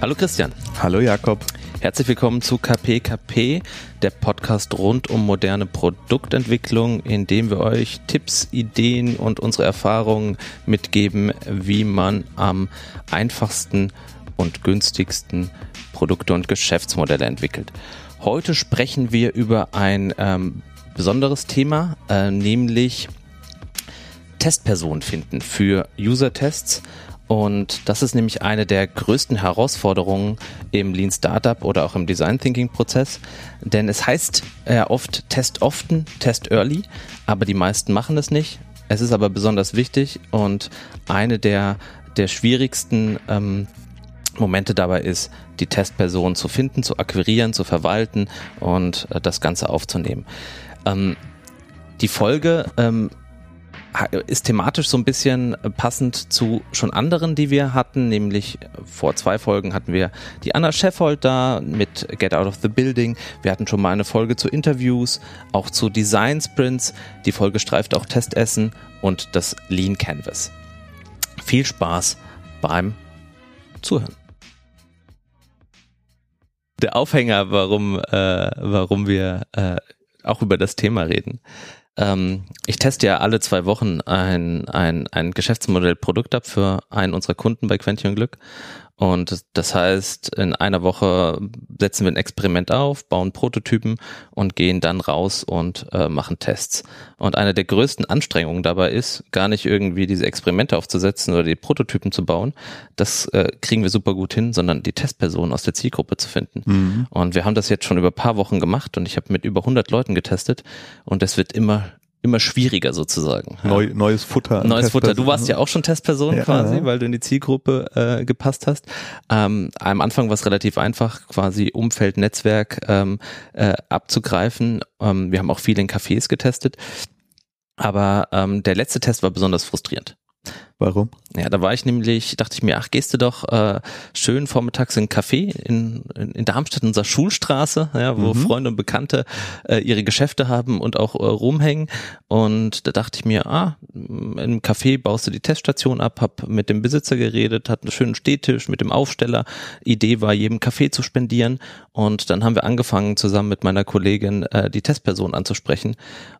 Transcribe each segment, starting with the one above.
Hallo Christian. Hallo Jakob. Herzlich willkommen zu KPKP, der Podcast rund um moderne Produktentwicklung, in dem wir euch Tipps, Ideen und unsere Erfahrungen mitgeben, wie man am einfachsten und günstigsten Produkte und Geschäftsmodelle entwickelt. Heute sprechen wir über ein ähm, besonderes Thema, äh, nämlich Testpersonen finden für User-Tests. Und das ist nämlich eine der größten Herausforderungen im Lean Startup oder auch im Design Thinking Prozess. Denn es heißt ja oft Test often, Test early, aber die meisten machen es nicht. Es ist aber besonders wichtig und eine der, der schwierigsten ähm, Momente dabei ist, die Testperson zu finden, zu akquirieren, zu verwalten und äh, das Ganze aufzunehmen. Ähm, die Folge ähm, ist thematisch so ein bisschen passend zu schon anderen, die wir hatten, nämlich vor zwei Folgen hatten wir die Anna Scheffold da mit Get Out of the Building. Wir hatten schon mal eine Folge zu Interviews, auch zu Design Sprints. Die Folge streift auch Testessen und das Lean Canvas. Viel Spaß beim Zuhören. Der Aufhänger, warum, äh, warum wir äh, auch über das Thema reden, ähm, ich teste ja alle zwei Wochen ein, ein, ein Geschäftsmodell Produkt ab für einen unserer Kunden bei Quentin Glück. Und das heißt, in einer Woche setzen wir ein Experiment auf, bauen Prototypen und gehen dann raus und äh, machen Tests. Und eine der größten Anstrengungen dabei ist, gar nicht irgendwie diese Experimente aufzusetzen oder die Prototypen zu bauen. Das äh, kriegen wir super gut hin, sondern die Testpersonen aus der Zielgruppe zu finden. Mhm. Und wir haben das jetzt schon über paar Wochen gemacht und ich habe mit über 100 Leuten getestet und es wird immer immer schwieriger sozusagen. Neu, neues Futter. Neues Futter. Du warst ja auch schon Testperson ja, quasi, ja. weil du in die Zielgruppe äh, gepasst hast. Ähm, am Anfang war es relativ einfach, quasi Umfeld, Netzwerk ähm, äh, abzugreifen. Ähm, wir haben auch viel in Cafés getestet. Aber ähm, der letzte Test war besonders frustrierend. Warum? Ja, da war ich nämlich, dachte ich mir, ach, gehst du doch äh, schön vormittags in ein Café in, in, in Darmstadt, in unserer Schulstraße, ja, wo mhm. Freunde und Bekannte äh, ihre Geschäfte haben und auch äh, rumhängen. Und da dachte ich mir, ah, im Café baust du die Teststation ab, hab mit dem Besitzer geredet, hat einen schönen Stehtisch mit dem Aufsteller. Idee war, jedem Café zu spendieren. Und dann haben wir angefangen, zusammen mit meiner Kollegin äh, die Testperson anzusprechen.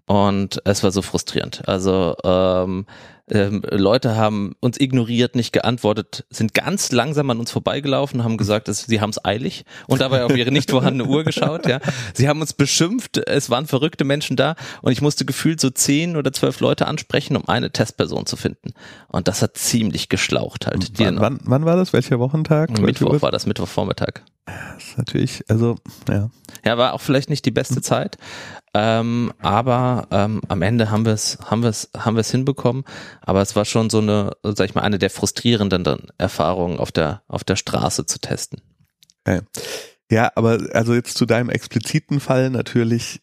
Und es war so frustrierend. Also ähm, ähm, Leute haben uns ignoriert, nicht geantwortet, sind ganz langsam an uns vorbeigelaufen, haben gesagt, dass sie haben es eilig und dabei auf ihre nicht vorhandene Uhr geschaut. Ja, sie haben uns beschimpft. Es waren verrückte Menschen da und ich musste gefühlt so zehn oder zwölf Leute ansprechen, um eine Testperson zu finden. Und das hat ziemlich geschlaucht halt. Wann, wann, wann war das? Welcher Wochentag? Mittwoch war das Mittwochvormittag. Das ist natürlich, also ja. Ja, war auch vielleicht nicht die beste Zeit, ähm, aber ähm, am Ende haben wir es, haben wir es, haben wir es hinbekommen. Aber es war schon so eine, sag ich mal, eine der frustrierenden Erfahrungen auf der auf der Straße zu testen. Okay. Ja, aber also jetzt zu deinem expliziten Fall natürlich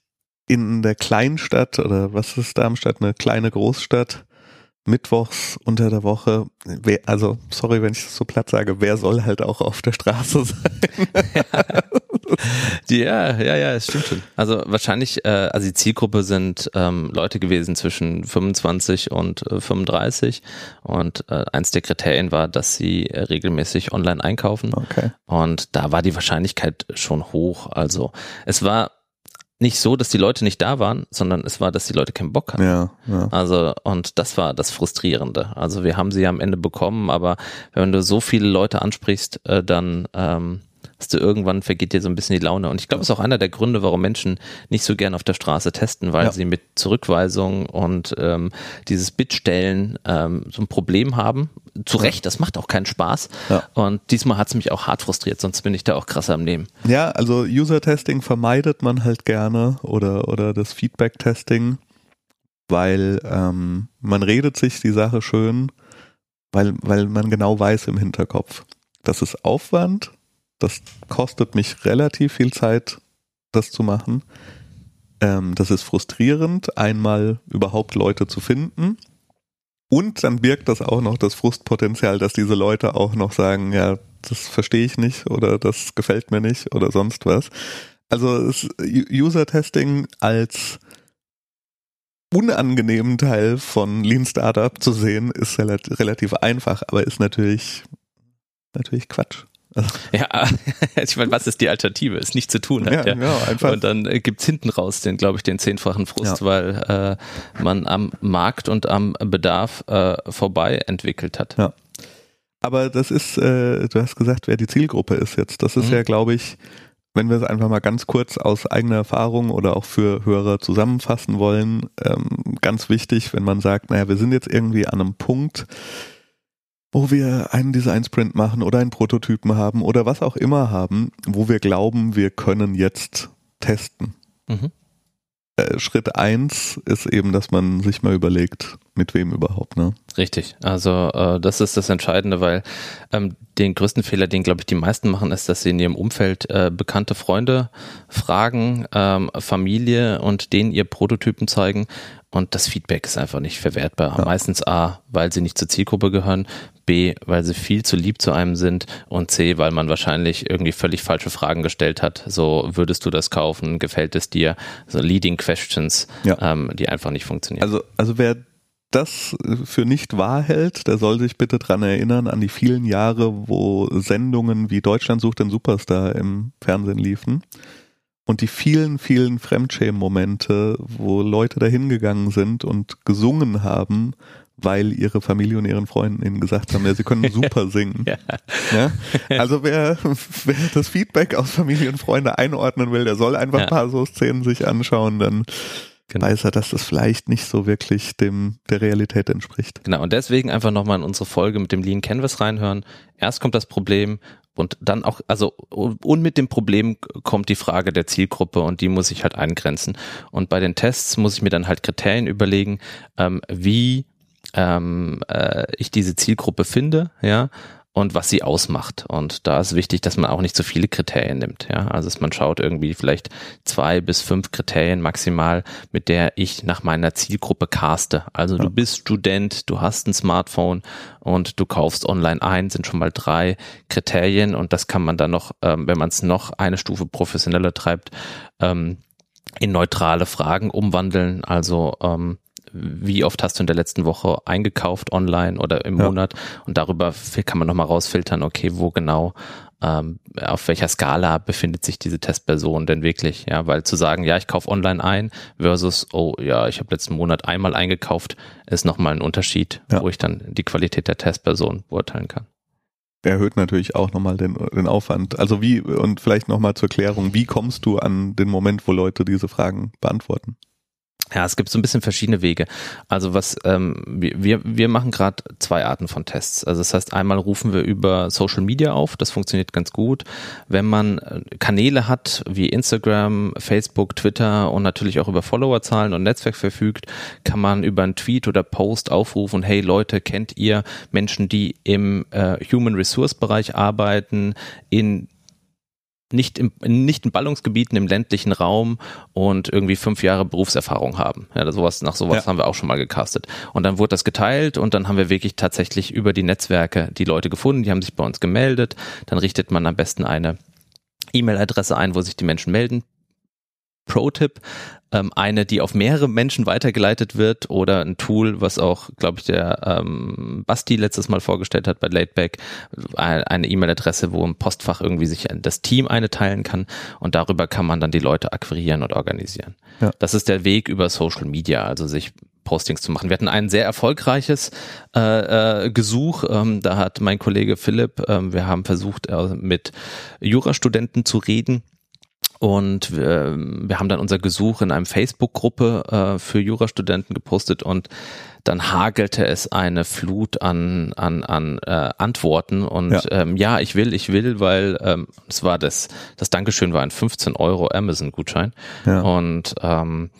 in der Kleinstadt oder was ist Darmstadt, eine kleine Großstadt mittwochs unter der Woche, also sorry, wenn ich das so platt sage, wer soll halt auch auf der Straße sein? ja, ja, ja, es stimmt schon. Also wahrscheinlich, äh, also die Zielgruppe sind ähm, Leute gewesen zwischen 25 und äh, 35 und äh, eins der Kriterien war, dass sie äh, regelmäßig online einkaufen. Okay. Und da war die Wahrscheinlichkeit schon hoch. Also es war nicht so, dass die Leute nicht da waren, sondern es war, dass die Leute keinen Bock hatten. Ja, ja. Also, und das war das Frustrierende. Also wir haben sie am Ende bekommen, aber wenn du so viele Leute ansprichst, äh, dann ähm, hast du irgendwann vergeht dir so ein bisschen die Laune. Und ich glaube, es ist auch einer der Gründe, warum Menschen nicht so gern auf der Straße testen, weil ja. sie mit Zurückweisung und ähm, dieses Bitstellen ähm, so ein Problem haben. Zu Recht, das macht auch keinen Spaß. Ja. Und diesmal hat es mich auch hart frustriert, sonst bin ich da auch krasser am Nehmen. Ja, also User-Testing vermeidet man halt gerne oder, oder das Feedback-Testing, weil ähm, man redet sich die Sache schön, weil, weil man genau weiß im Hinterkopf. Das ist Aufwand, das kostet mich relativ viel Zeit, das zu machen. Ähm, das ist frustrierend, einmal überhaupt Leute zu finden. Und dann birgt das auch noch das Frustpotenzial, dass diese Leute auch noch sagen, ja, das verstehe ich nicht oder das gefällt mir nicht oder sonst was. Also User-Testing als unangenehmen Teil von Lean Startup zu sehen, ist relativ einfach, aber ist natürlich, natürlich Quatsch. Ja, ich meine, was ist die Alternative? Ist nicht zu tun. Hat, ja, ja. Genau, einfach. Und dann äh, gibt's hinten raus den, glaube ich, den zehnfachen Frust, ja. weil äh, man am Markt und am Bedarf äh, vorbei entwickelt hat. Ja. Aber das ist, äh, du hast gesagt, wer die Zielgruppe ist jetzt. Das ist mhm. ja, glaube ich, wenn wir es einfach mal ganz kurz aus eigener Erfahrung oder auch für Hörer zusammenfassen wollen, ähm, ganz wichtig, wenn man sagt, naja, wir sind jetzt irgendwie an einem Punkt, wo wir einen Design Sprint machen oder einen Prototypen haben oder was auch immer haben, wo wir glauben, wir können jetzt testen. Mhm. Äh, Schritt eins ist eben, dass man sich mal überlegt, mit wem überhaupt, ne? Richtig. Also äh, das ist das Entscheidende, weil ähm, den größten Fehler, den glaube ich die meisten machen, ist, dass sie in ihrem Umfeld äh, bekannte Freunde fragen, ähm, Familie und denen ihr Prototypen zeigen und das Feedback ist einfach nicht verwertbar. Ja. Meistens A, weil sie nicht zur Zielgruppe gehören, B, weil sie viel zu lieb zu einem sind und C, weil man wahrscheinlich irgendwie völlig falsche Fragen gestellt hat. So, würdest du das kaufen? Gefällt es dir? So Leading Questions, ja. ähm, die einfach nicht funktionieren. Also, also wer das für nicht wahr hält, der soll sich bitte dran erinnern an die vielen Jahre, wo Sendungen wie Deutschland sucht den Superstar im Fernsehen liefen. Und die vielen, vielen Fremdschämen-Momente, wo Leute dahin gegangen sind und gesungen haben, weil ihre Familie und ihren Freunden ihnen gesagt haben, ja, sie können super singen. ja. ja. Also wer, wer das Feedback aus Familie und Freunde einordnen will, der soll einfach ja. ein paar so Szenen sich anschauen, dann genau. weiß er, dass das vielleicht nicht so wirklich dem der Realität entspricht. Genau, und deswegen einfach nochmal in unsere Folge mit dem Lean Canvas reinhören. Erst kommt das Problem und dann auch, also und mit dem Problem kommt die Frage der Zielgruppe und die muss ich halt eingrenzen. Und bei den Tests muss ich mir dann halt Kriterien überlegen, ähm, wie ähm, äh, ich diese Zielgruppe finde, ja, und was sie ausmacht. Und da ist wichtig, dass man auch nicht zu so viele Kriterien nimmt. Ja, also dass man schaut irgendwie vielleicht zwei bis fünf Kriterien maximal, mit der ich nach meiner Zielgruppe caste. Also ja. du bist Student, du hast ein Smartphone und du kaufst online ein, sind schon mal drei Kriterien und das kann man dann noch, ähm, wenn man es noch eine Stufe professioneller treibt, ähm, in neutrale Fragen umwandeln. Also ähm, wie oft hast du in der letzten Woche eingekauft online oder im ja. Monat und darüber kann man nochmal rausfiltern, okay, wo genau, ähm, auf welcher Skala befindet sich diese Testperson denn wirklich, ja, weil zu sagen, ja, ich kaufe online ein versus, oh ja, ich habe letzten Monat einmal eingekauft, ist nochmal ein Unterschied, ja. wo ich dann die Qualität der Testperson beurteilen kann erhöht natürlich auch nochmal den, den Aufwand. Also wie, und vielleicht nochmal zur Klärung, wie kommst du an den Moment, wo Leute diese Fragen beantworten? Ja, es gibt so ein bisschen verschiedene Wege. Also was ähm, wir wir machen gerade zwei Arten von Tests. Also das heißt, einmal rufen wir über Social Media auf, das funktioniert ganz gut. Wenn man äh, Kanäle hat wie Instagram, Facebook, Twitter und natürlich auch über Followerzahlen und Netzwerk verfügt, kann man über einen Tweet oder Post aufrufen, hey Leute, kennt ihr Menschen, die im äh, Human Resource Bereich arbeiten, in nicht, im, nicht in Ballungsgebieten im ländlichen Raum und irgendwie fünf Jahre Berufserfahrung haben. Ja, sowas, nach sowas ja. haben wir auch schon mal gecastet. Und dann wurde das geteilt und dann haben wir wirklich tatsächlich über die Netzwerke die Leute gefunden, die haben sich bei uns gemeldet. Dann richtet man am besten eine E-Mail-Adresse ein, wo sich die Menschen melden. Pro-Tipp, ähm, eine, die auf mehrere Menschen weitergeleitet wird oder ein Tool, was auch, glaube ich, der ähm, Basti letztes Mal vorgestellt hat bei Lateback, eine E-Mail-Adresse, wo im Postfach irgendwie sich das Team eine teilen kann und darüber kann man dann die Leute akquirieren und organisieren. Ja. Das ist der Weg über Social Media, also sich Postings zu machen. Wir hatten ein sehr erfolgreiches äh, äh, Gesuch. Ähm, da hat mein Kollege Philipp, ähm, wir haben versucht, äh, mit Jurastudenten zu reden und wir, wir haben dann unser Gesuch in einem Facebook-Gruppe äh, für Jurastudenten gepostet und dann hagelte es eine Flut an, an, an äh, Antworten und ja. Ähm, ja, ich will, ich will, weil ähm, es war das, das Dankeschön war ein 15 Euro Amazon-Gutschein. Ja. Und ähm,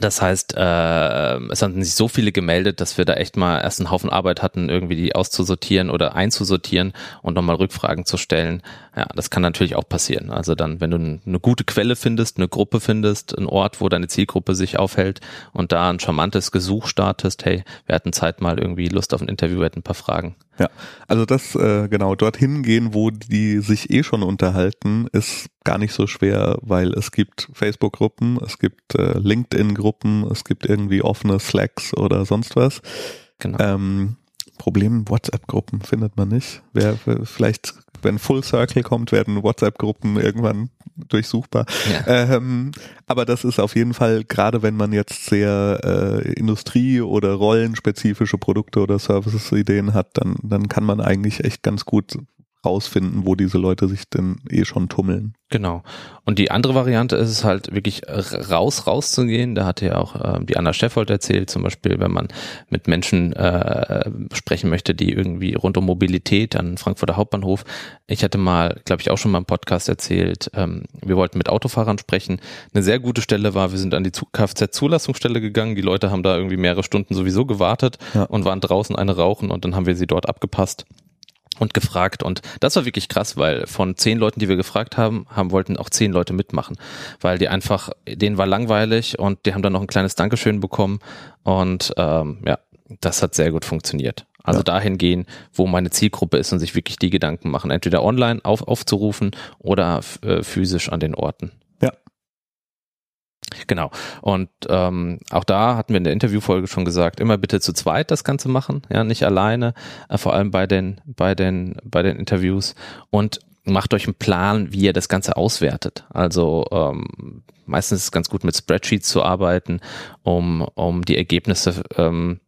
das heißt, äh, es hatten sich so viele gemeldet, dass wir da echt mal erst einen Haufen Arbeit hatten, irgendwie die auszusortieren oder einzusortieren und nochmal Rückfragen zu stellen. Ja, das kann natürlich auch passieren. Also dann, wenn du eine gute Quelle findest, eine Gruppe findest, einen Ort, wo deine Zielgruppe sich aufhält und da ein charmantes Gesuch startest, hey, wir hatten Zeit mal irgendwie Lust auf ein Interview, wir hätten ein paar Fragen. Ja, also das äh, genau dorthin gehen, wo die sich eh schon unterhalten, ist gar nicht so schwer, weil es gibt Facebook-Gruppen, es gibt äh, LinkedIn-Gruppen, es gibt irgendwie offene Slacks oder sonst was. Genau. Ähm, Problem WhatsApp-Gruppen findet man nicht. Wer vielleicht wenn Full Circle kommt, werden WhatsApp-Gruppen irgendwann durchsuchbar. Ja. Ähm, aber das ist auf jeden Fall, gerade wenn man jetzt sehr äh, Industrie- oder rollenspezifische Produkte oder Services-Ideen hat, dann, dann kann man eigentlich echt ganz gut rausfinden, wo diese Leute sich denn eh schon tummeln. Genau. Und die andere Variante ist es halt wirklich raus, rauszugehen. Da hatte ja auch äh, die Anna Scheffold erzählt, zum Beispiel, wenn man mit Menschen äh, sprechen möchte, die irgendwie rund um Mobilität an Frankfurter Hauptbahnhof. Ich hatte mal, glaube ich, auch schon mal im Podcast erzählt, ähm, wir wollten mit Autofahrern sprechen. Eine sehr gute Stelle war, wir sind an die Kfz-Zulassungsstelle gegangen. Die Leute haben da irgendwie mehrere Stunden sowieso gewartet ja. und waren draußen eine rauchen und dann haben wir sie dort abgepasst und gefragt. Und das war wirklich krass, weil von zehn Leuten, die wir gefragt haben, haben wollten auch zehn Leute mitmachen, weil die einfach, denen war langweilig und die haben dann noch ein kleines Dankeschön bekommen. Und ähm, ja, das hat sehr gut funktioniert. Also ja. dahin gehen, wo meine Zielgruppe ist und sich wirklich die Gedanken machen, entweder online auf, aufzurufen oder äh, physisch an den Orten. Genau. Und ähm, auch da hatten wir in der Interviewfolge schon gesagt, immer bitte zu zweit das Ganze machen, ja, nicht alleine, äh, vor allem bei den, bei den, bei den Interviews. Und macht euch einen Plan, wie ihr das Ganze auswertet. Also ähm, meistens ist es ganz gut mit Spreadsheets zu arbeiten, um, um die Ergebnisse ähm,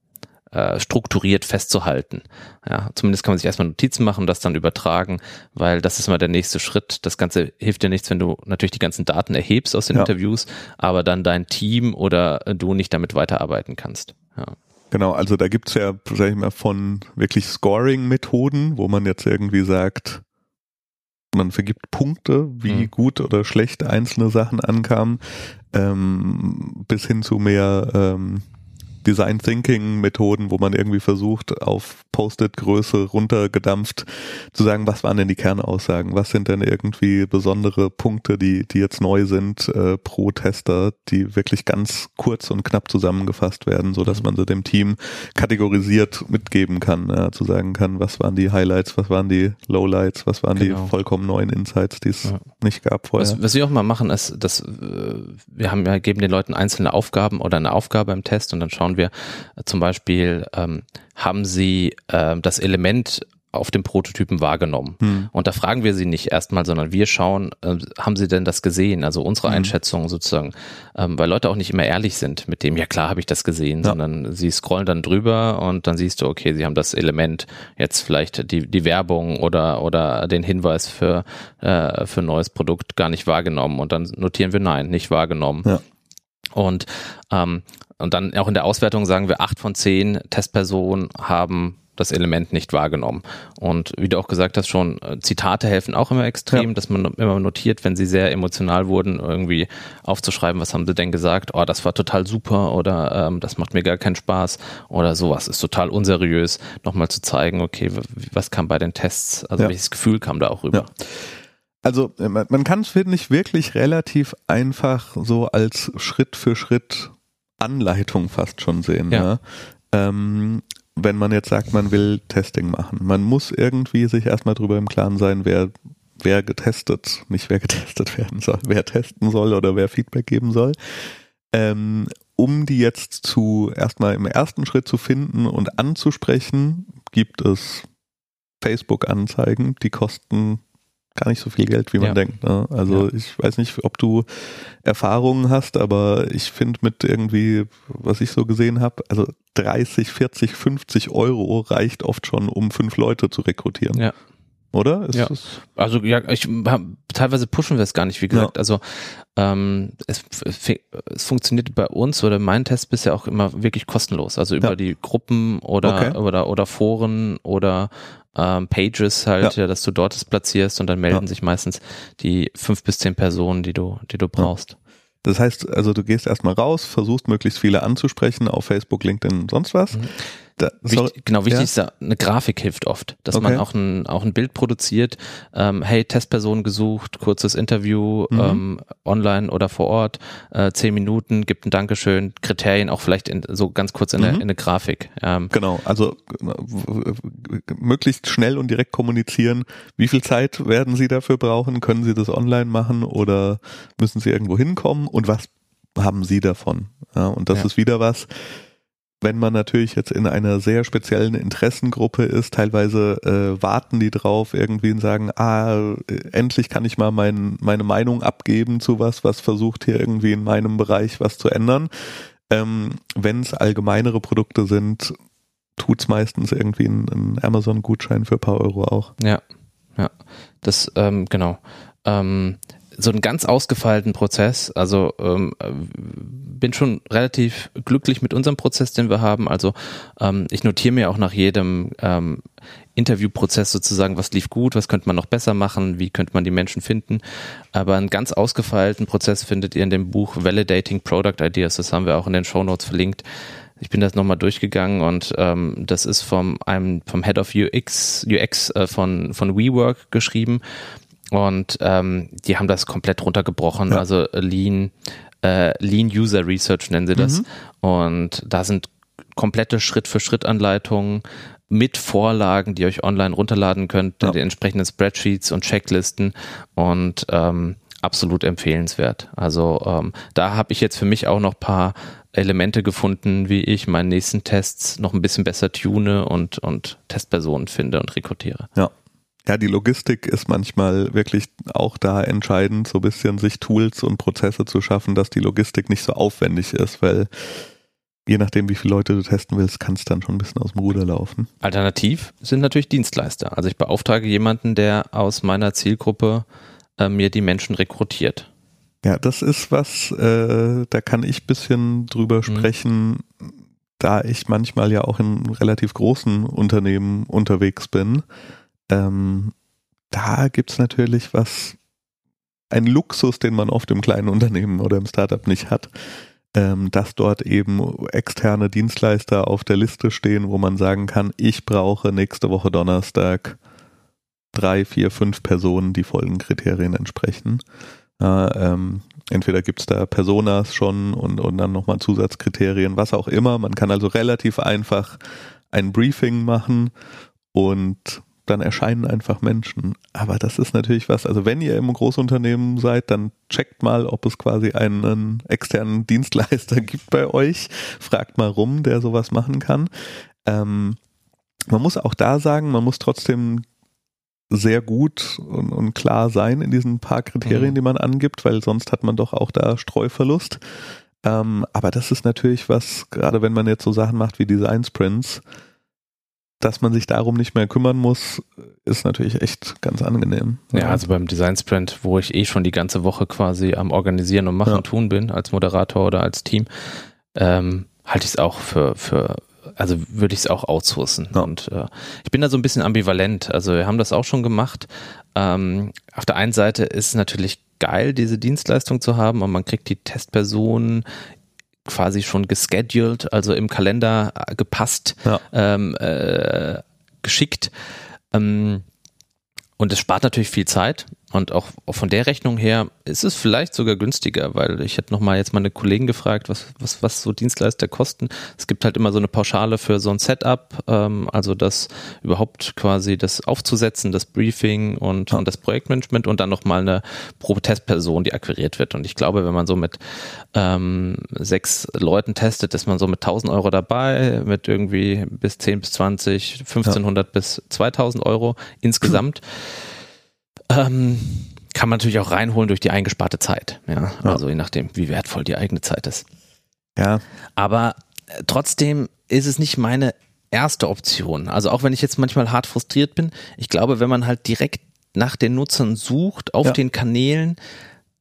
äh, strukturiert festzuhalten. Ja, zumindest kann man sich erstmal Notizen machen und das dann übertragen, weil das ist mal der nächste Schritt. Das Ganze hilft dir nichts, wenn du natürlich die ganzen Daten erhebst aus den ja. Interviews, aber dann dein Team oder du nicht damit weiterarbeiten kannst. Ja. Genau, also da gibt's ja, sag ich mal, von wirklich Scoring-Methoden, wo man jetzt irgendwie sagt, man vergibt Punkte, wie mhm. gut oder schlecht einzelne Sachen ankamen, ähm, bis hin zu mehr ähm, Design Thinking Methoden, wo man irgendwie versucht, auf Post-it-Größe runtergedampft zu sagen, was waren denn die Kernaussagen? Was sind denn irgendwie besondere Punkte, die, die jetzt neu sind äh, pro Tester, die wirklich ganz kurz und knapp zusammengefasst werden, so dass mhm. man sie dem Team kategorisiert mitgeben kann, ja, zu sagen kann, was waren die Highlights, was waren die Lowlights, was waren genau. die vollkommen neuen Insights, die es ja. nicht gab vorher. Was, was wir auch mal machen, ist, dass äh, wir haben ja geben den Leuten einzelne Aufgaben oder eine Aufgabe im Test und dann schauen wir äh, zum Beispiel, ähm, haben sie äh, das Element auf dem Prototypen wahrgenommen. Hm. Und da fragen wir sie nicht erstmal, sondern wir schauen, äh, haben sie denn das gesehen? Also unsere hm. Einschätzung sozusagen, ähm, weil Leute auch nicht immer ehrlich sind mit dem, ja klar habe ich das gesehen, ja. sondern sie scrollen dann drüber und dann siehst du, okay, sie haben das Element, jetzt vielleicht die, die Werbung oder, oder den Hinweis für, äh, für ein neues Produkt gar nicht wahrgenommen und dann notieren wir nein, nicht wahrgenommen. Ja. Und ähm, und dann auch in der Auswertung sagen wir, acht von zehn Testpersonen haben das Element nicht wahrgenommen. Und wie du auch gesagt hast, schon äh, Zitate helfen auch immer extrem, ja. dass man immer notiert, wenn sie sehr emotional wurden, irgendwie aufzuschreiben, was haben sie denn gesagt? Oh, das war total super oder ähm, das macht mir gar keinen Spaß oder sowas ist total unseriös. Nochmal zu zeigen, okay, was kam bei den Tests, also ja. welches Gefühl kam da auch rüber? Ja. Also äh, man kann es, finde ich, wirklich relativ einfach so als Schritt für Schritt Anleitung fast schon sehen. Ja. Ne? Ähm, wenn man jetzt sagt, man will Testing machen. Man muss irgendwie sich erstmal drüber im Klaren sein, wer, wer getestet, nicht wer getestet werden soll, wer testen soll oder wer Feedback geben soll. Ähm, um die jetzt zu erstmal im ersten Schritt zu finden und anzusprechen, gibt es Facebook-Anzeigen, die kosten gar nicht so viel Geld, wie man ja. denkt. Ne? Also ja. ich weiß nicht, ob du Erfahrungen hast, aber ich finde mit irgendwie, was ich so gesehen habe, also 30, 40, 50 Euro reicht oft schon, um fünf Leute zu rekrutieren. Ja. Oder? Ist ja. Also ja, ich teilweise pushen wir es gar nicht, wie gesagt. Ja. Also ähm, es, es funktioniert bei uns oder mein Test bisher auch immer wirklich kostenlos. Also über ja. die Gruppen oder okay. oder oder Foren oder ähm, Pages halt, ja. ja. dass du dort es platzierst und dann melden ja. sich meistens die fünf bis zehn Personen, die du, die du brauchst. Ja. Das heißt, also du gehst erstmal raus, versuchst möglichst viele anzusprechen auf Facebook, LinkedIn, sonst was. Mhm. Da, Wichtig, genau, wichtig ja. ist da, eine Grafik hilft oft, dass okay. man auch ein, auch ein Bild produziert. Ähm, hey, Testperson gesucht, kurzes Interview, mhm. ähm, online oder vor Ort, äh, zehn Minuten, gibt ein Dankeschön, Kriterien auch vielleicht in, so ganz kurz in, mhm. eine, in eine Grafik. Ähm, genau, also möglichst schnell und direkt kommunizieren. Wie viel Zeit werden Sie dafür brauchen? Können Sie das online machen oder müssen Sie irgendwo hinkommen? Und was haben Sie davon? Ja, und das ja. ist wieder was, wenn man natürlich jetzt in einer sehr speziellen Interessengruppe ist, teilweise äh, warten die drauf irgendwie und sagen, ah, endlich kann ich mal mein, meine Meinung abgeben zu was, was versucht hier irgendwie in meinem Bereich was zu ändern. Ähm, wenn es allgemeinere Produkte sind, tut's meistens irgendwie ein, ein Amazon-Gutschein für ein paar Euro auch. Ja, ja, das, ähm, genau. Ähm, so einen ganz ausgefeilten Prozess. Also ähm, bin schon relativ glücklich mit unserem Prozess, den wir haben. Also ähm, ich notiere mir auch nach jedem ähm, Interviewprozess sozusagen, was lief gut, was könnte man noch besser machen, wie könnte man die Menschen finden. Aber einen ganz ausgefeilten Prozess findet ihr in dem Buch Validating Product Ideas. Das haben wir auch in den Show Notes verlinkt. Ich bin das nochmal durchgegangen und ähm, das ist vom einem vom Head of UX UX äh, von von WeWork geschrieben und ähm, die haben das komplett runtergebrochen. Ja. Also Lean, äh, Lean User Research nennen sie das. Mhm. Und da sind komplette Schritt-für-Schritt-Anleitungen mit Vorlagen, die ihr euch online runterladen könnt, ja. die entsprechenden Spreadsheets und Checklisten und ähm, absolut empfehlenswert. Also ähm, da habe ich jetzt für mich auch noch paar Elemente gefunden, wie ich meinen nächsten Tests noch ein bisschen besser tune und, und Testpersonen finde und rekrutiere. Ja, ja, die Logistik ist manchmal wirklich auch da entscheidend, so ein bisschen sich Tools und Prozesse zu schaffen, dass die Logistik nicht so aufwendig ist, weil je nachdem, wie viele Leute du testen willst, kann es dann schon ein bisschen aus dem Ruder laufen. Alternativ sind natürlich Dienstleister. Also ich beauftrage jemanden, der aus meiner Zielgruppe äh, mir die Menschen rekrutiert. Ja, das ist was, äh, da kann ich ein bisschen drüber mhm. sprechen, da ich manchmal ja auch in relativ großen Unternehmen unterwegs bin ähm, da gibt's natürlich was, ein Luxus, den man oft im kleinen Unternehmen oder im Startup nicht hat, ähm, dass dort eben externe Dienstleister auf der Liste stehen, wo man sagen kann, ich brauche nächste Woche Donnerstag drei, vier, fünf Personen, die folgenden Kriterien entsprechen. Ja, ähm, entweder gibt's da Personas schon und, und dann nochmal Zusatzkriterien, was auch immer. Man kann also relativ einfach ein Briefing machen und dann erscheinen einfach Menschen. Aber das ist natürlich was, also wenn ihr im Großunternehmen seid, dann checkt mal, ob es quasi einen externen Dienstleister gibt bei euch. Fragt mal rum, der sowas machen kann. Ähm, man muss auch da sagen, man muss trotzdem sehr gut und, und klar sein in diesen paar Kriterien, mhm. die man angibt, weil sonst hat man doch auch da Streuverlust. Ähm, aber das ist natürlich was, gerade wenn man jetzt so Sachen macht wie Design Sprints, dass man sich darum nicht mehr kümmern muss, ist natürlich echt ganz angenehm. Ja, also beim Design Sprint, wo ich eh schon die ganze Woche quasi am Organisieren und Machen ja. tun bin, als Moderator oder als Team, ähm, halte ich es auch für, für also würde ich es auch outsourcen. Ja. Und äh, ich bin da so ein bisschen ambivalent. Also wir haben das auch schon gemacht. Ähm, auf der einen Seite ist es natürlich geil, diese Dienstleistung zu haben und man kriegt die Testpersonen quasi schon gescheduled, also im Kalender äh, gepasst, ja. ähm, äh, geschickt. Ähm, und es spart natürlich viel Zeit. Und auch, von der Rechnung her ist es vielleicht sogar günstiger, weil ich hätte nochmal jetzt meine Kollegen gefragt, was, was, was so Dienstleister kosten. Es gibt halt immer so eine Pauschale für so ein Setup, ähm, also das überhaupt quasi das aufzusetzen, das Briefing und, und das Projektmanagement und dann nochmal eine Probe-Testperson, die akquiriert wird. Und ich glaube, wenn man so mit ähm, sechs Leuten testet, ist man so mit 1000 Euro dabei, mit irgendwie bis 10 bis 20, 1500 ja. bis 2000 Euro insgesamt. Ähm, kann man natürlich auch reinholen durch die eingesparte Zeit. Ja, ja. also je nachdem, wie wertvoll die eigene Zeit ist. Ja. Aber äh, trotzdem ist es nicht meine erste Option. Also auch wenn ich jetzt manchmal hart frustriert bin, ich glaube, wenn man halt direkt nach den Nutzern sucht auf ja. den Kanälen,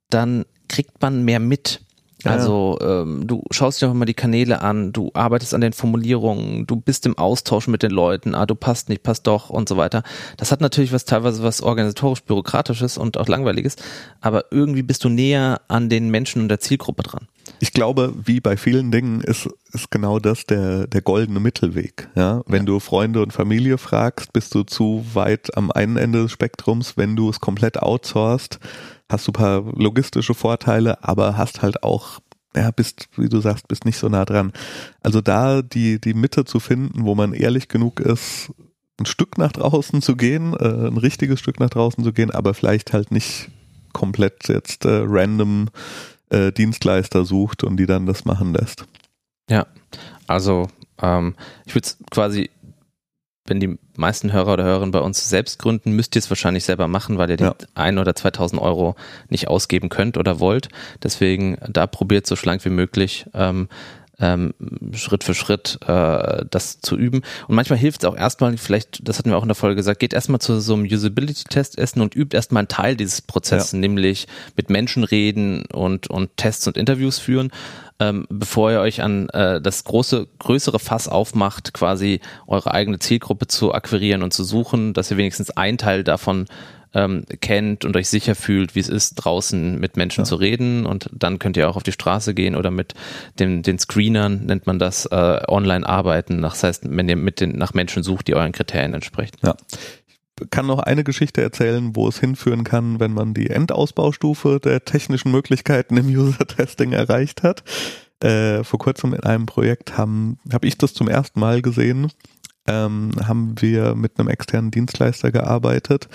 dann kriegt man mehr mit. Also ähm, du schaust dir auch immer die Kanäle an, du arbeitest an den Formulierungen, du bist im Austausch mit den Leuten, ah, du passt nicht, passt doch und so weiter. Das hat natürlich was teilweise was organisatorisch bürokratisches und auch langweiliges, aber irgendwie bist du näher an den Menschen und der Zielgruppe dran. Ich glaube, wie bei vielen Dingen ist, ist genau das der, der goldene Mittelweg. Ja? Wenn ja. du Freunde und Familie fragst, bist du zu weit am einen Ende des Spektrums. Wenn du es komplett outsourcest, hast du paar logistische Vorteile, aber hast halt auch, ja, bist, wie du sagst, bist nicht so nah dran. Also da die, die Mitte zu finden, wo man ehrlich genug ist, ein Stück nach draußen zu gehen, äh, ein richtiges Stück nach draußen zu gehen, aber vielleicht halt nicht komplett jetzt äh, random äh, Dienstleister sucht und die dann das machen lässt. Ja, also Ähm, ich würde es quasi wenn die meisten Hörer oder Hörerinnen bei uns selbst gründen, müsst ihr es wahrscheinlich selber machen, weil ihr ja. die ein oder 2000 Euro nicht ausgeben könnt oder wollt. Deswegen da probiert so schlank wie möglich ähm, ähm, Schritt für Schritt äh, das zu üben. Und manchmal hilft es auch erstmal, vielleicht, das hatten wir auch in der Folge gesagt, geht erstmal zu so einem Usability-Test essen und übt erstmal einen Teil dieses Prozesses, ja. nämlich mit Menschen reden und, und Tests und Interviews führen ähm, bevor ihr euch an äh, das große, größere Fass aufmacht, quasi eure eigene Zielgruppe zu akquirieren und zu suchen, dass ihr wenigstens einen Teil davon ähm, kennt und euch sicher fühlt, wie es ist, draußen mit Menschen ja. zu reden und dann könnt ihr auch auf die Straße gehen oder mit dem, den Screenern, nennt man das, äh, online arbeiten. Das heißt, wenn ihr mit den, nach Menschen sucht, die euren Kriterien entsprechen. Ja kann noch eine Geschichte erzählen, wo es hinführen kann, wenn man die Endausbaustufe der technischen Möglichkeiten im User-Testing erreicht hat. Äh, vor kurzem in einem Projekt habe ich das zum ersten Mal gesehen, ähm, haben wir mit einem externen Dienstleister gearbeitet.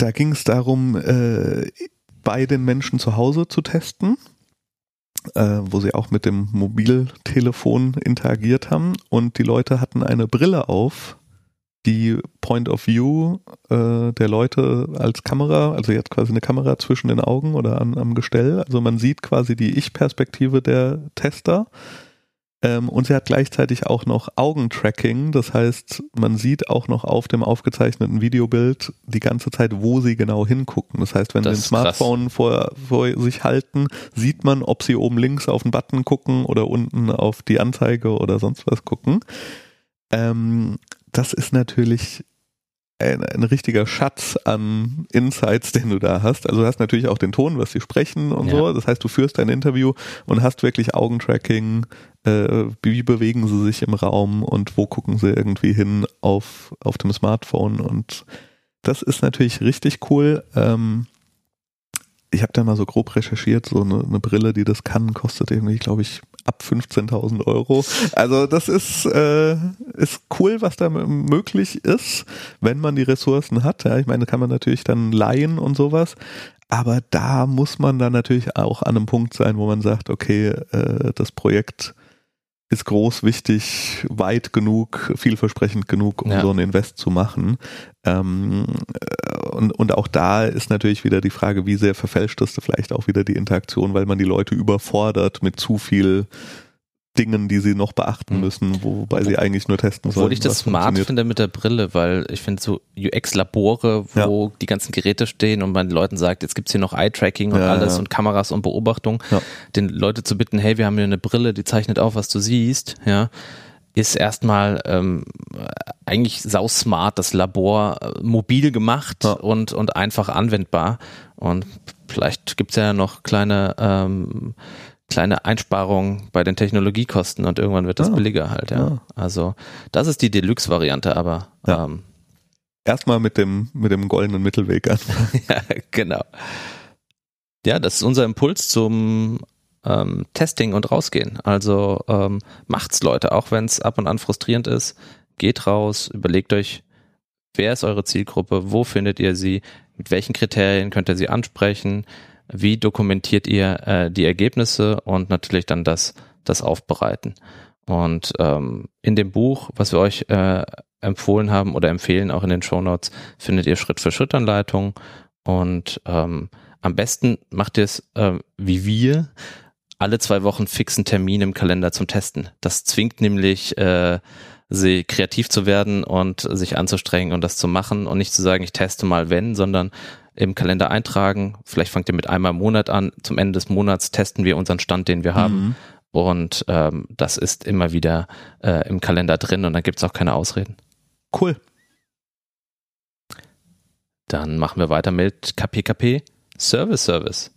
Da ging es darum, äh, bei den Menschen zu Hause zu testen, äh, wo sie auch mit dem Mobiltelefon interagiert haben und die Leute hatten eine Brille auf, die Point of View äh, der Leute als Kamera, also jetzt quasi eine Kamera zwischen den Augen oder an, am Gestell. Also man sieht quasi die Ich-Perspektive der Tester. Ähm, und sie hat gleichzeitig auch noch Augentracking. Das heißt, man sieht auch noch auf dem aufgezeichneten Videobild die ganze Zeit, wo sie genau hingucken. Das heißt, wenn das sie ein Smartphone vor, vor sich halten, sieht man, ob sie oben links auf den Button gucken oder unten auf die Anzeige oder sonst was gucken. Ähm, das ist natürlich ein, ein, richtiger Schatz an Insights, den du da hast. Also du hast natürlich auch den Ton, was sie sprechen und ja. so. Das heißt, du führst ein Interview und hast wirklich Augentracking, äh, wie bewegen sie sich im Raum und wo gucken sie irgendwie hin auf, auf dem Smartphone. Und das ist natürlich richtig cool. Ähm, ich habe da mal so grob recherchiert, so eine, eine Brille, die das kann, kostet irgendwie, glaube ich, ab 15.000 Euro. Also das ist, äh, ist cool, was da möglich ist, wenn man die Ressourcen hat. Ja, ich meine, kann man natürlich dann leihen und sowas. Aber da muss man dann natürlich auch an einem Punkt sein, wo man sagt, okay, äh, das Projekt ist groß, wichtig, weit genug, vielversprechend genug, um ja. so ein Invest zu machen. Ähm, äh, und, und auch da ist natürlich wieder die Frage, wie sehr verfälscht das vielleicht auch wieder die Interaktion, weil man die Leute überfordert mit zu viel Dingen, die sie noch beachten hm. müssen, wobei sie eigentlich nur testen sollen. Obwohl ich das smart finde mit der Brille, weil ich finde so UX-Labore, wo ja. die ganzen Geräte stehen und man den Leuten sagt, jetzt gibt's hier noch Eye-Tracking und ja, alles ja. und Kameras und Beobachtung, den Leute zu bitten, hey, wir haben hier eine Brille, die zeichnet auf, was du siehst, ja, ist erstmal ähm, eigentlich sausmart, das Labor äh, mobil gemacht und, und einfach anwendbar. Und vielleicht gibt's ja noch kleine ähm, kleine Einsparung bei den Technologiekosten und irgendwann wird das ah, billiger halt, ja. Ah. Also das ist die Deluxe-Variante, aber ja. ähm, erstmal mit dem, mit dem goldenen Mittelweg an. ja, genau. Ja, das ist unser Impuls zum ähm, Testing und rausgehen. Also ähm, macht's Leute, auch wenn es ab und an frustrierend ist. Geht raus, überlegt euch, wer ist eure Zielgruppe, wo findet ihr sie, mit welchen Kriterien könnt ihr sie ansprechen, wie dokumentiert ihr äh, die Ergebnisse und natürlich dann das, das Aufbereiten. Und ähm, in dem Buch, was wir euch äh, empfohlen haben oder empfehlen, auch in den Show Notes, findet ihr Schritt-für-Schritt-Anleitungen. Und ähm, am besten macht ihr es äh, wie wir, alle zwei Wochen fixen Termin im Kalender zum Testen. Das zwingt nämlich äh, sie kreativ zu werden und sich anzustrengen und das zu machen und nicht zu sagen, ich teste mal wenn, sondern im Kalender eintragen. Vielleicht fangt ihr mit einmal im Monat an. Zum Ende des Monats testen wir unseren Stand, den wir haben. Mhm. Und ähm, das ist immer wieder äh, im Kalender drin und dann gibt es auch keine Ausreden. Cool. Dann machen wir weiter mit KPKP Service Service.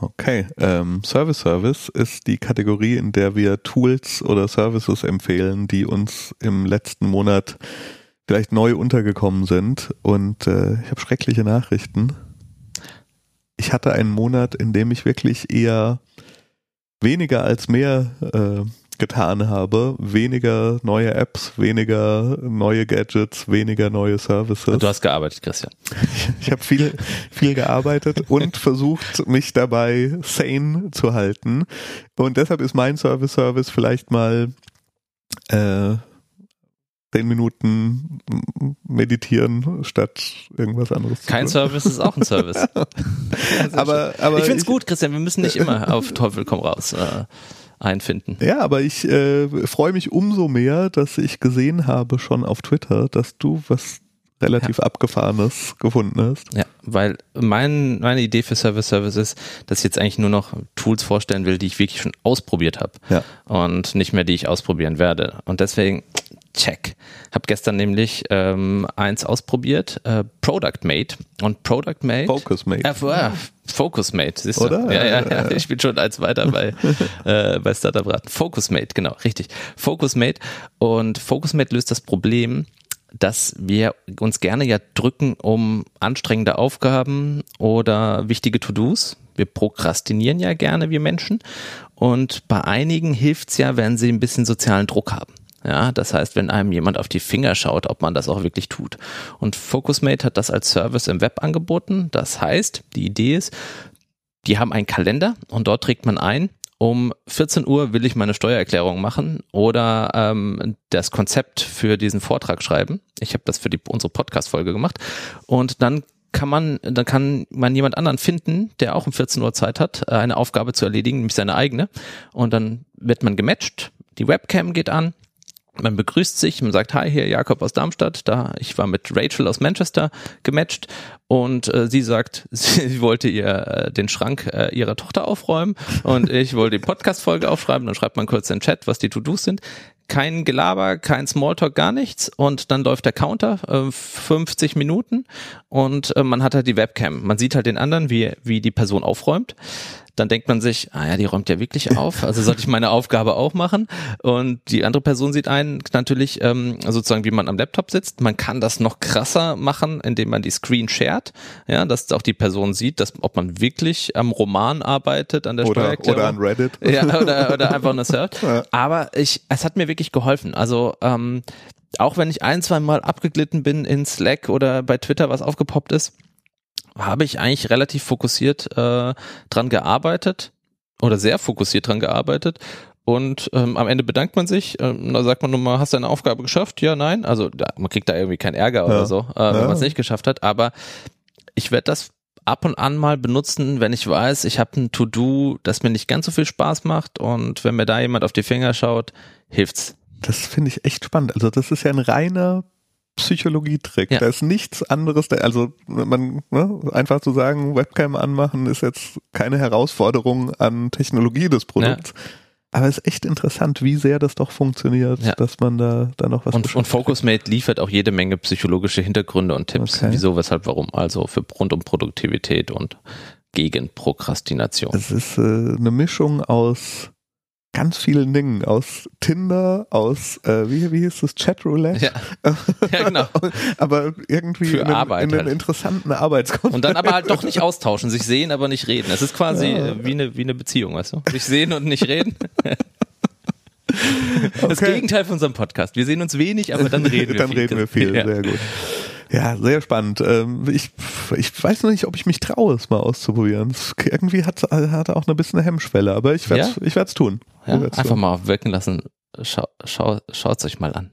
Okay, ähm, Service Service ist die Kategorie, in der wir Tools oder Services empfehlen, die uns im letzten Monat vielleicht neu untergekommen sind. Und äh, ich habe schreckliche Nachrichten. Ich hatte einen Monat, in dem ich wirklich eher weniger als mehr äh, getan habe. Weniger neue Apps, weniger neue Gadgets, weniger neue Services. Du hast gearbeitet, Christian. Ich habe viel, viel gearbeitet und versucht, mich dabei sane zu halten. Und deshalb ist mein Service Service vielleicht mal äh, zehn Minuten meditieren statt irgendwas anderes zu Kein tun. Service ist auch ein Service. Ja, aber, aber ich finde es gut, Christian, wir müssen nicht immer auf Teufel komm raus äh, einfinden. Ja, aber ich äh, freue mich umso mehr, dass ich gesehen habe schon auf Twitter, dass du was relativ abgefahrenes gefunden hast. Ja, weil mein, meine Idee für Service Service ist, dass ich jetzt eigentlich nur noch Tools vorstellen will, die ich wirklich schon ausprobiert habe Ja. und nicht mehr die ich ausprobieren werde. Und deswegen check. Hab gestern nämlich ähm, eins ausprobiert, äh, Product Mate und Product Mate. Focus Mate. Ja, äh, Focus Mate, siehst du? Oder? Ja, ja, ja. Ich bin schon eins weiter bei, äh, bei Startup Raten. Focus Mate, genau, richtig. Focus Mate. Und Focus Mate löst das Problem, dass wir uns gerne ja drücken um anstrengende Aufgaben oder wichtige To-Dos. Wir prokrastinieren ja gerne, wir Menschen. Und bei einigen hilft's ja, wenn sie ein bisschen sozialen Druck haben. Ja, das heißt, wenn einem jemand auf die Finger schaut, ob man das auch wirklich tut. Und FocusMate hat das als Service im Web angeboten. Das heißt, die Idee ist, die haben einen Kalender und dort trägt man ein, um 14 Uhr will ich meine Steuererklärung machen oder ähm, das Konzept für diesen Vortrag schreiben. Ich habe das für die, unsere Podcast-Folge gemacht. Und dann kann man, dann kann man jemand anderen finden, der auch um 14 Uhr Zeit hat, eine Aufgabe zu erledigen, nämlich seine eigene. Und dann wird man gematcht, die Webcam geht an, man begrüßt sich, man sagt, hi, hier Jakob aus Darmstadt, da ich war mit Rachel aus Manchester gematcht. Und äh, sie sagt, sie wollte ihr äh, den Schrank äh, ihrer Tochter aufräumen. Und ich wollte die Podcast-Folge aufschreiben, dann schreibt man kurz in den Chat, was die To-Dos sind. Kein Gelaber, kein Smalltalk, gar nichts. Und dann läuft der Counter, äh, 50 Minuten. Und äh, man hat halt die Webcam. Man sieht halt den anderen, wie, wie die Person aufräumt dann denkt man sich, ah ja, die räumt ja wirklich auf, also sollte ich meine Aufgabe auch machen. Und die andere Person sieht einen natürlich ähm, sozusagen, wie man am Laptop sitzt. Man kann das noch krasser machen, indem man die Screen shared, ja, dass auch die Person sieht, dass ob man wirklich am Roman arbeitet, an der Oder, oder an Reddit. Ja, oder, oder einfach nur surft. Aber ich, es hat mir wirklich geholfen. Also ähm, auch wenn ich ein, zwei Mal abgeglitten bin in Slack oder bei Twitter was aufgepoppt ist, habe ich eigentlich relativ fokussiert äh, dran gearbeitet oder sehr fokussiert dran gearbeitet. Und ähm, am Ende bedankt man sich. Ähm, da sagt man nochmal, hast du deine Aufgabe geschafft? Ja, nein. Also da, man kriegt da irgendwie keinen Ärger Ja. oder so, äh, wenn Ja. man es nicht geschafft hat. Aber ich werde das ab und an mal benutzen, wenn ich weiß, ich habe ein To-Do, das mir nicht ganz so viel Spaß macht. Und wenn mir da jemand auf die Finger schaut, hilft's. Das finde ich echt spannend. Also das ist ja ein reiner Psychologietrick. Ja. Da ist nichts anderes. Da, also man ne, einfach zu sagen, Webcam anmachen ist jetzt keine Herausforderung an Technologie des Produkts. Aber es ist echt interessant, wie sehr das doch funktioniert, Ja. dass man da, da noch was Und, und. FocusMate liefert auch jede Menge psychologische Hintergründe und Tipps. Okay. Wieso, weshalb, warum. Also für rund um Produktivität und gegen Prokrastination. Es ist äh, eine Mischung aus ganz vielen Dingen, aus Tinder, aus äh, wie, wie hieß das, Chatroulette, Ja, ja genau. aber irgendwie Für in, einem, Arbeit in einem halt. interessanten Arbeitskontext. Und dann aber halt doch nicht austauschen, sich sehen, aber nicht reden. Es ist quasi Ja. äh, wie eine, wie eine Beziehung, weißt du? Sich sehen und nicht reden. Das Okay. Gegenteil von unserem Podcast. Wir sehen uns wenig, aber dann reden wir dann viel. reden wir viel, sehr gut. Ja, sehr spannend. Ähm, Ich, ich weiß noch nicht, ob ich mich traue, es mal auszuprobieren. Es irgendwie hat hat auch eine bisschen eine Hemmschwelle, aber ich werde es ich werd's tun. Ja, werd's einfach tun. mal wirken lassen. Schau, schau, schaut's euch mal an.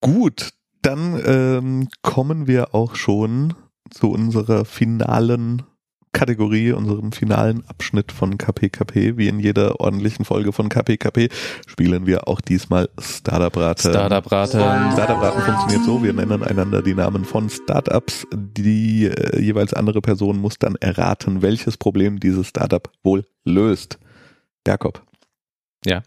Gut, dann ähm, kommen wir auch schon zu unserer finalen Kategorie, unserem finalen Abschnitt von KPKP. Wie in jeder ordentlichen Folge von KPKP spielen wir auch diesmal Startup-Rate. Startup-Rate. Startup-Raten funktioniert so, wir nennen einander die Namen von Startups. Die äh, jeweils andere Person muss dann erraten, welches Problem dieses Startup wohl löst. Jakob. Ja.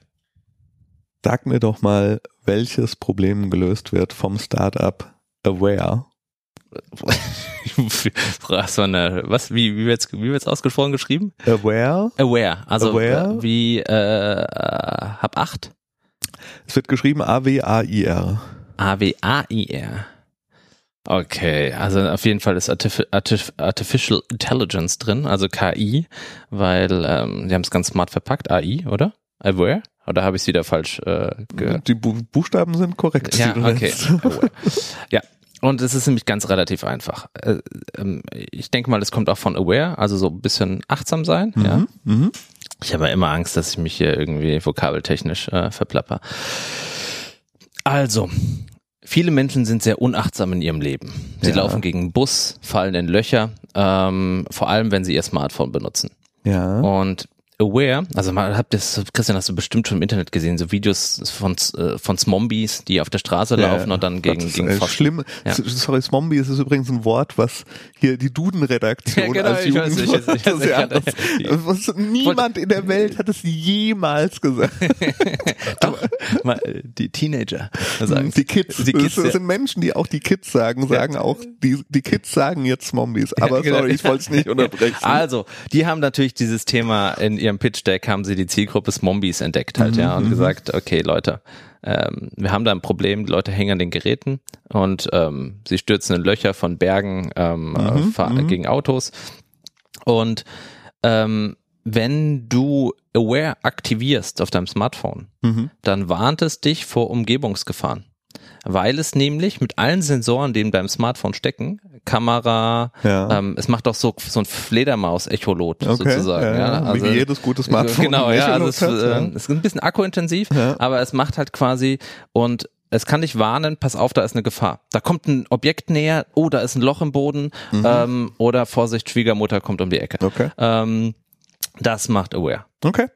Sag mir doch mal, welches Problem gelöst wird vom Startup Aware. Was, war eine, was wie, wie wird's, wie wird's ausgesprochen geschrieben? Aware. Aware. Also Aware? äh, wie äh, hab acht. Es wird geschrieben A-W-A-I-R. A-W-A-I-R. Okay, also auf jeden Fall ist Artif Artif Artificial Intelligence drin, also KI, weil ähm, die haben es ganz smart verpackt, AI, oder? Aware? Oder habe ich es wieder falsch äh, gehört? Die Bu Buchstaben sind korrekt. Ja, okay. ja. Und es ist nämlich ganz relativ einfach. Äh, ähm, ich denke mal, es kommt auch von Aware, also so ein bisschen achtsam sein, ja. Mhm. Mhm. Ich habe ja immer Angst, dass ich mich hier irgendwie vokabeltechnisch äh, verplapper. Also, viele Menschen sind sehr unachtsam in ihrem Leben. Sie Ja. laufen gegen einen Bus, fallen in Löcher, ähm, vor allem wenn sie ihr Smartphone benutzen. Ja. Und Aware, also mal habt das, Christian, hast du bestimmt schon im Internet gesehen, so Videos von, äh, von Zombies, die auf der Straße laufen und dann gegen, das gegen ist, äh, Pfosten. schlimm. Ja. Sorry, Zombie ist übrigens ein Wort, was hier die Duden-Redaktion Ja, genau, als ich weiß, ich weiß, Jugendwort ich weiß, ich ja, hatte- das, was, Niemand in der Welt hat es jemals gesagt. Doch, mal, äh, die Teenager sagen die Kids. Die Kids, das ja. sind Menschen, die auch die Kids sagen, sagen auch, die, die Kids sagen jetzt Zombies. Aber genau. sorry, ich wollte es nicht unterbrechen. Also, die haben natürlich dieses Thema in ihrem Pitch Deck haben sie die Zielgruppe Zombies entdeckt halt, ja, Mhm, und gesagt, okay, Leute, ähm, wir haben da ein Problem, die Leute hängen an den Geräten und ähm, sie stürzen in Löcher von Bergen ähm, äh, Mhm, fahr- gegen Autos. Und ähm, wenn du Aware aktivierst auf deinem Smartphone, Mhm. dann warnt es dich vor Umgebungsgefahren. Weil es nämlich mit allen Sensoren, die in deinem Smartphone stecken, Kamera, Ja. ähm, es macht auch so, so ein Fledermaus-Echolot Okay, sozusagen. ja, Ja, Also wie jedes gute Smartphone Genau, ja, also es, äh, es ist ein bisschen akkuintensiv, aber es macht halt quasi und es kann dich warnen, pass auf, da ist eine Gefahr. Da kommt ein Objekt näher, oh, da ist ein Loch im Boden ähm, oder Vorsicht, Schwiegermutter kommt um die Ecke. Mhm. Okay. Ähm, das macht Aware. Okay.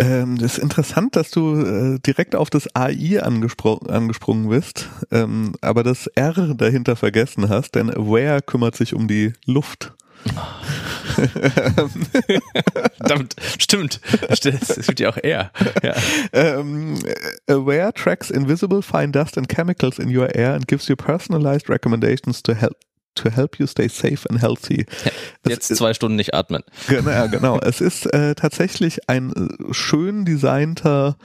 Ähm, das ist interessant, dass du äh, direkt auf das AI angespro angesprungen bist, ähm, aber das R dahinter vergessen hast, denn Aware kümmert sich um die Luft. Verdammt, stimmt. Es gibt ja auch er. Ja. ähm, Aware tracks invisible fine dust and chemicals in your air and gives you personalized recommendations to help to help you stay safe and healthy. Es Jetzt ist- zwei Stunden nicht atmen. Genau, genau. Es ist äh, tatsächlich ein äh, schön designter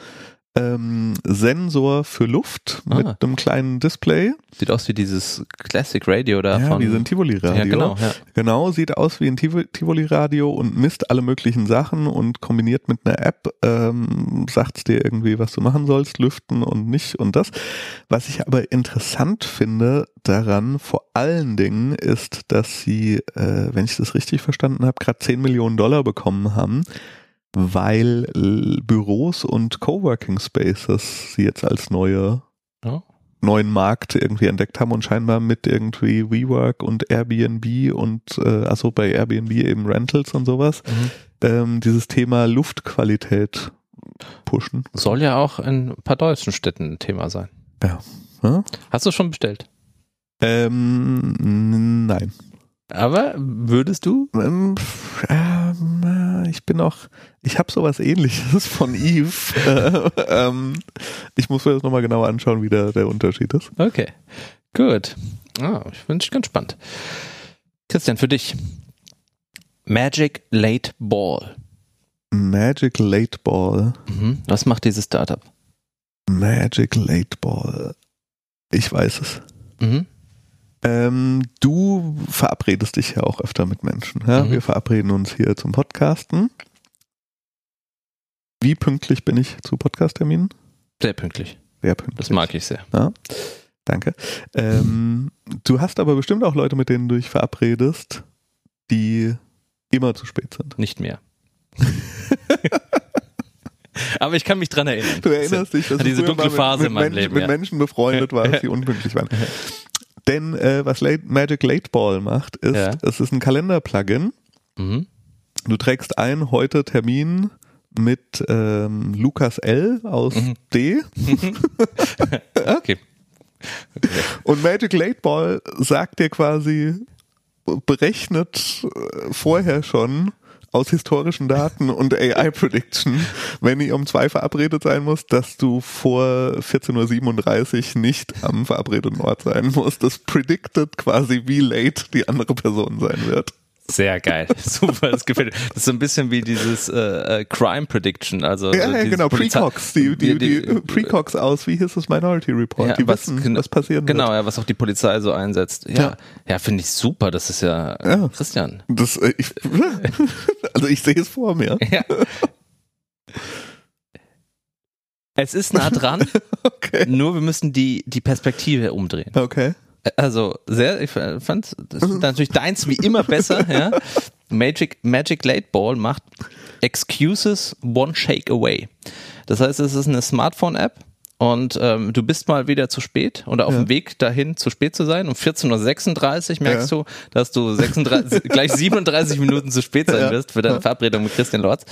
ähm, Sensor für Luft Ah. mit einem kleinen Display. Sieht aus wie dieses Classic Radio da Ja, von. wie so ein Tivoli-Radio. Ja, genau. Ja. Genau, sieht aus wie ein Tiv- Tivoli-Radio und misst alle möglichen Sachen und kombiniert mit einer App ähm, sagt dir irgendwie, was du machen sollst, lüften und nicht und das. Was ich aber interessant finde daran, vor allen Dingen, ist, dass sie, äh, wenn ich das richtig verstanden habe, gerade 10 Millionen Dollar bekommen haben, weil Büros und Coworking Spaces sie jetzt als neue Oh. neuen Markt irgendwie entdeckt haben und scheinbar mit irgendwie WeWork und Airbnb und äh, also bei Airbnb eben Rentals und sowas Mhm. ähm, dieses Thema Luftqualität pushen. Soll ja auch in ein paar deutschen Städten ein Thema sein. Hm? Hast du schon bestellt? Ähm, nein. Aber würdest du? Ähm, ähm, äh, ich bin noch, ich habe sowas ähnliches von Eve. Äh, ähm, ich muss mir das nochmal genauer anschauen, wie der, der Unterschied ist. Okay. Gut. Ah, ich bin ganz spannend. Christian, für dich. Magic Late Ball. Magic Late Ball. Mhm. Was macht dieses Startup? Magic Late Ball. Ich weiß es. Mhm. Ähm, du verabredest dich ja auch öfter mit Menschen. Ja? Mhm. Wir verabreden uns hier zum Podcasten. Wie pünktlich bin ich zu Podcastterminen? Sehr pünktlich. Sehr pünktlich. Das mag ich sehr. Ja, danke. Ähm, du hast aber bestimmt auch Leute, mit denen du dich verabredest, die immer zu spät sind. Nicht mehr. Aber ich kann mich dran erinnern. Du erinnerst dich, dass An diese dunkle mit, Phase mit, in meinem Menschen, Leben, mit ja. Menschen befreundet warst, die unpünktlich waren. Denn äh, was Late, Magic Late Ball macht, ist, Ja. es ist ein Kalender-Plugin. Mhm. Du trägst ein heute Termin mit ähm, Lukas L aus Mhm. D Okay. und Magic Late Ball sagt dir quasi, berechnet äh, vorher schon aus historischen Daten und AI Prediction, wenn ihr um zwei verabredet sein muss, dass du vor 14.37 Uhr nicht am verabredeten Ort sein musst. Das predicted quasi, wie late die andere Person sein wird. Sehr geil. Super, das gefällt mir. Das ist so ein bisschen wie dieses äh, äh, Crime Prediction. Also, Ja, ja genau, Precox, die, die, die, Precox aus, wie hieß es, Minority Report, Ja, die was wissen, gen- was passieren Genau, wird. ja, was auch die Polizei so einsetzt. Ja, Ja. ja, finde ich super. Das ist ja, Ja. Christian. Das, äh, ich, also ich sehe es vor mir. Ja. Es ist nah dran, Okay. nur wir müssen die, die Perspektive umdrehen. Okay. Also sehr, ich fand das ist natürlich deins wie immer besser, ja. Magic, Magic Late Ball macht Excuses One Shake Away. Das heißt, es ist eine Smartphone-App und ähm, du bist mal wieder zu spät oder auf Ja. dem Weg dahin zu spät zu sein. Um 14.36 Uhr merkst Ja. du, dass du 36, gleich 37 Minuten zu spät sein Ja. wirst für deine. Verabredung mit Christian Lorz.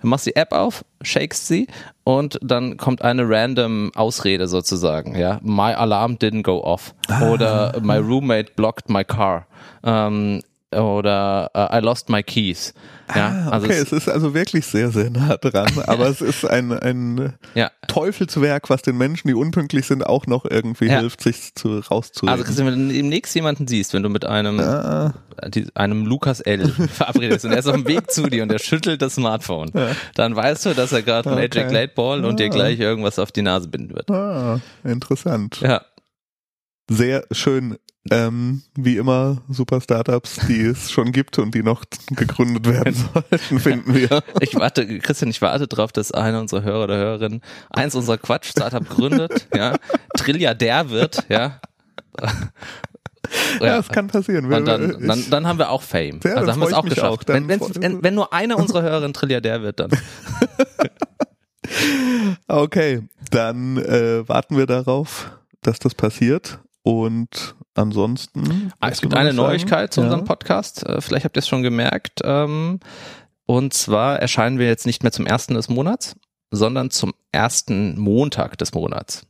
Du machst die App auf, shakest sie und dann kommt eine random Ausrede sozusagen. Ja, my alarm didn't go off Ah. oder my roommate blocked my car. Ähm, oder uh, I lost my keys. Ja, Ah, also okay, es, es ist also wirklich sehr, sehr nah dran, aber es ist ein, ein ja. Teufelswerk, was den Menschen, die unpünktlich sind, auch noch irgendwie Ja. hilft, sich zu, rauszureden. Also Christian, wenn du demnächst jemanden siehst, wenn du mit einem ah, die, einem Lukas L. verabredet und er ist auf dem Weg zu dir und er schüttelt das Smartphone, dann weißt du, dass er gerade Okay. Magic Late Ball und dir Ah. gleich irgendwas auf die Nase binden wird. ah, interessant. Ja, Sehr schön. Ähm, wie immer, super Startups, die es schon gibt und die noch gegründet werden sollten, finden wir. ich warte, Christian, ich warte drauf, dass einer unserer Hörer oder Hörerinnen eins unserer Quatsch-Startup gründet, ja, Trilliardär wird, ja. Ja, das kann passieren. Wir- Und dann, dann, dann haben wir auch Fame. Ja, also haben wir es auch geschafft. auch. Wenn, wenn, wenn nur einer unserer Hörerinnen Trilliardär wird, dann. Okay, dann äh, warten wir darauf, dass das passiert. Und ansonsten. Ah, es gibt eine? Neuigkeit zu unserem Ja. Podcast. Äh, Vielleicht habt ihr es schon gemerkt. Ähm, Und zwar erscheinen wir jetzt nicht mehr zum ersten des Monats, sondern zum ersten Montag des Monats.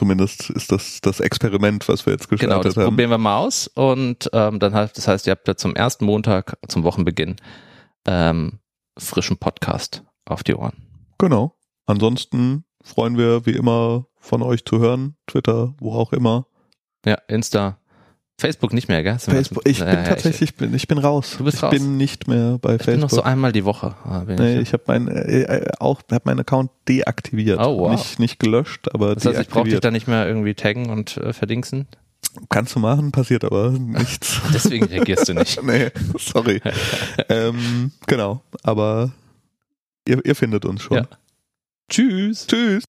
Zumindest ist das das Experiment, was wir jetzt gestartet Genau, das haben. probieren wir mal aus. Und ähm, dann heißt, das heißt, ihr habt ja zum ersten Montag, zum Wochenbeginn, ähm, frischen Podcast auf die Ohren. Genau. Ansonsten freuen wir wie immer von euch zu hören. Twitter, wo auch immer. Ja, Insta, Facebook nicht mehr, gell? Facebook. Ich bin ja, tatsächlich, ich bin, ich bin raus. Du bist ich raus. bin nicht mehr bei Ich, ich bin noch Facebook. so einmal die Woche. ah, nee, ich. ich habe mein äh, äh, auch hab meinen Account deaktiviert. Oh, wow. Nicht nicht gelöscht, aber Das heißt, ich brauche dich da nicht mehr irgendwie taggen und äh, verdingsen. Kannst du machen, passiert aber nichts. Deswegen reagierst du nicht. nee, sorry. ähm, genau, aber ihr, ihr findet uns schon. Ja. Tschüss. Tschüss.